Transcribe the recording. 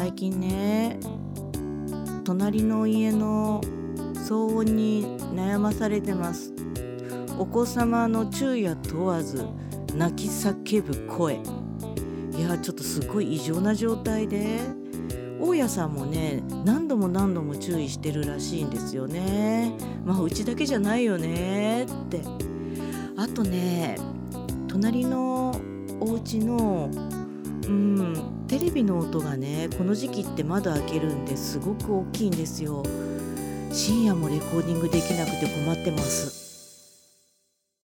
最近ね隣の家の騒音に悩まされてます。お子様の昼夜問わず泣き叫ぶ声。いやちょっとすごい異常な状態で大家さんもね何度も何度も注意してるらしいんですよね。まあうちだけじゃないよねって。あとね隣のお家のテレビの音がねこの時期って窓開けるんですごく大きいんですよ。深夜もレコーディングできなくて困ってます。